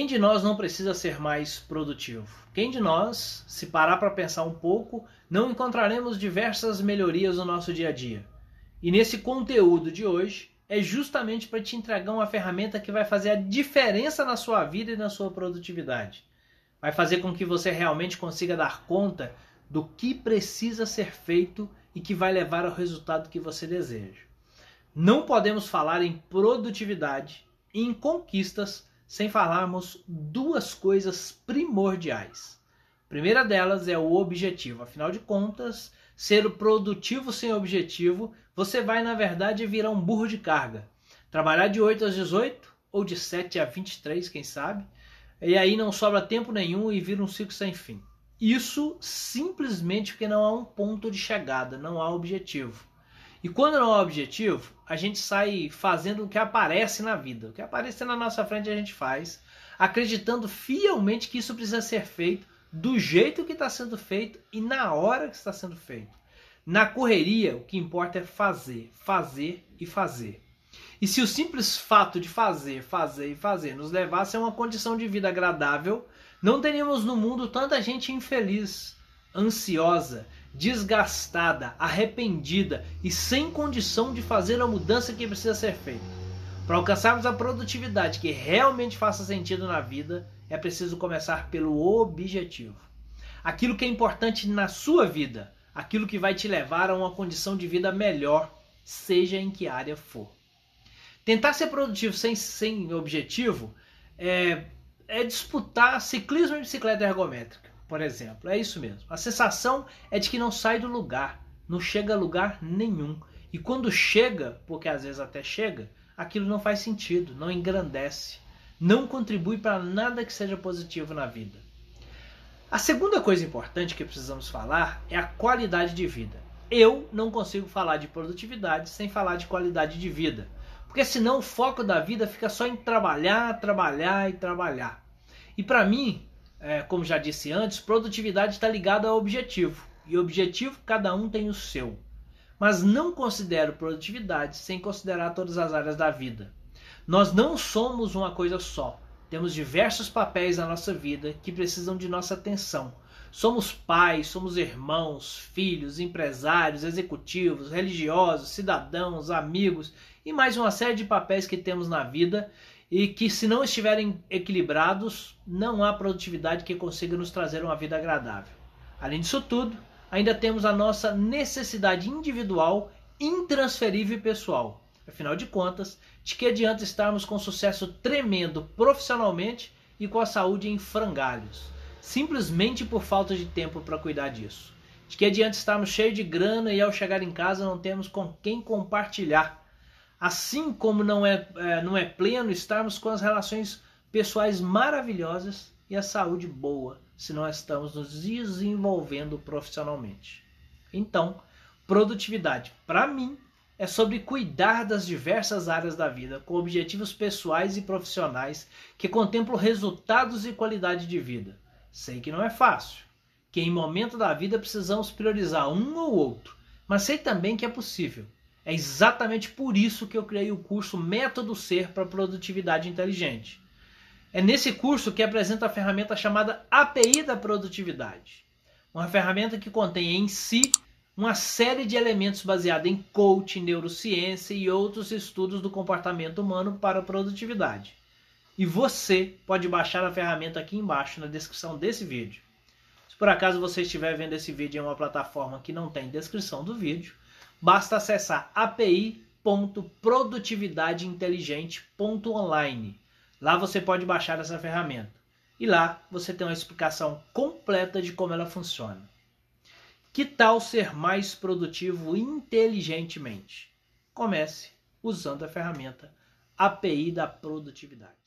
Quem de nós não precisa ser mais produtivo? Quem de nós, se parar para pensar um pouco, não encontraremos diversas melhorias no nosso dia a dia? E nesse conteúdo de hoje é justamente para te entregar uma ferramenta que vai fazer a diferença na sua vida e na sua produtividade. Vai fazer com que você realmente consiga dar conta do que precisa ser feito e que vai levar ao resultado que você deseja. Não podemos falar em produtividade em conquistas sem falarmos duas coisas primordiais. A primeira delas é o objetivo. Afinal de contas, ser produtivo sem objetivo, você vai na verdade virar um burro de carga. Trabalhar de 8 às 18 ou de 7 a 23, quem sabe, e aí não sobra tempo nenhum e vira um ciclo sem fim. Isso simplesmente porque não há um ponto de chegada, não há objetivo. E quando não há objetivo, a gente sai fazendo o que aparece na vida. O que aparecer na nossa frente a gente faz, acreditando fielmente que isso precisa ser feito do jeito que está sendo feito e na hora que está sendo feito. Na correria, o que importa é fazer, fazer e fazer. E se o simples fato de fazer, fazer e fazer nos levasse a uma condição de vida agradável, não teríamos no mundo tanta gente infeliz, ansiosa, desgastada, arrependida e sem condição de fazer a mudança que precisa ser feita. Para alcançarmos a produtividade que realmente faça sentido na vida, é preciso começar pelo objetivo. Aquilo que é importante na sua vida, aquilo que vai te levar a uma condição de vida melhor, seja em que área for. Tentar ser produtivo sem, sem objetivo é, é disputar ciclismo e bicicleta ergométrica por exemplo. É isso mesmo. A sensação é de que não sai do lugar, não chega a lugar nenhum. E quando chega, porque às vezes até chega, aquilo não faz sentido, não engrandece, não contribui para nada que seja positivo na vida. A segunda coisa importante que precisamos falar é a qualidade de vida. Eu não consigo falar de produtividade sem falar de qualidade de vida, porque senão o foco da vida fica só em trabalhar, trabalhar e trabalhar. E para mim, é, como já disse antes, produtividade está ligada ao objetivo. E objetivo cada um tem o seu. Mas não considero produtividade sem considerar todas as áreas da vida. Nós não somos uma coisa só. Temos diversos papéis na nossa vida que precisam de nossa atenção. Somos pais, somos irmãos, filhos, empresários, executivos, religiosos, cidadãos, amigos e mais uma série de papéis que temos na vida e que, se não estiverem equilibrados, não há produtividade que consiga nos trazer uma vida agradável. Além disso tudo, ainda temos a nossa necessidade individual, intransferível e pessoal. Afinal de contas, de que adianta estarmos com sucesso tremendo profissionalmente e com a saúde em frangalhos, simplesmente por falta de tempo para cuidar disso? De que adianta estarmos cheios de grana e ao chegar em casa não temos com quem compartilhar Assim como não é, é, não é pleno estarmos com as relações pessoais maravilhosas e a saúde boa, se não estamos nos desenvolvendo profissionalmente. Então, produtividade, para mim, é sobre cuidar das diversas áreas da vida com objetivos pessoais e profissionais que contemplam resultados e qualidade de vida. Sei que não é fácil, que em momento da vida precisamos priorizar um ou outro, mas sei também que é possível é exatamente por isso que eu criei o curso Método Ser para Produtividade Inteligente. É nesse curso que apresenta a ferramenta chamada API da Produtividade. Uma ferramenta que contém em si uma série de elementos baseada em coaching, neurociência e outros estudos do comportamento humano para a produtividade. E você pode baixar a ferramenta aqui embaixo na descrição desse vídeo. Se por acaso você estiver vendo esse vídeo em uma plataforma que não tem descrição do vídeo, basta acessar api.produtividadeinteligente.online. Lá você pode baixar essa ferramenta. E lá você tem uma explicação completa de como ela funciona. Que tal ser mais produtivo inteligentemente? Comece usando a ferramenta API da produtividade.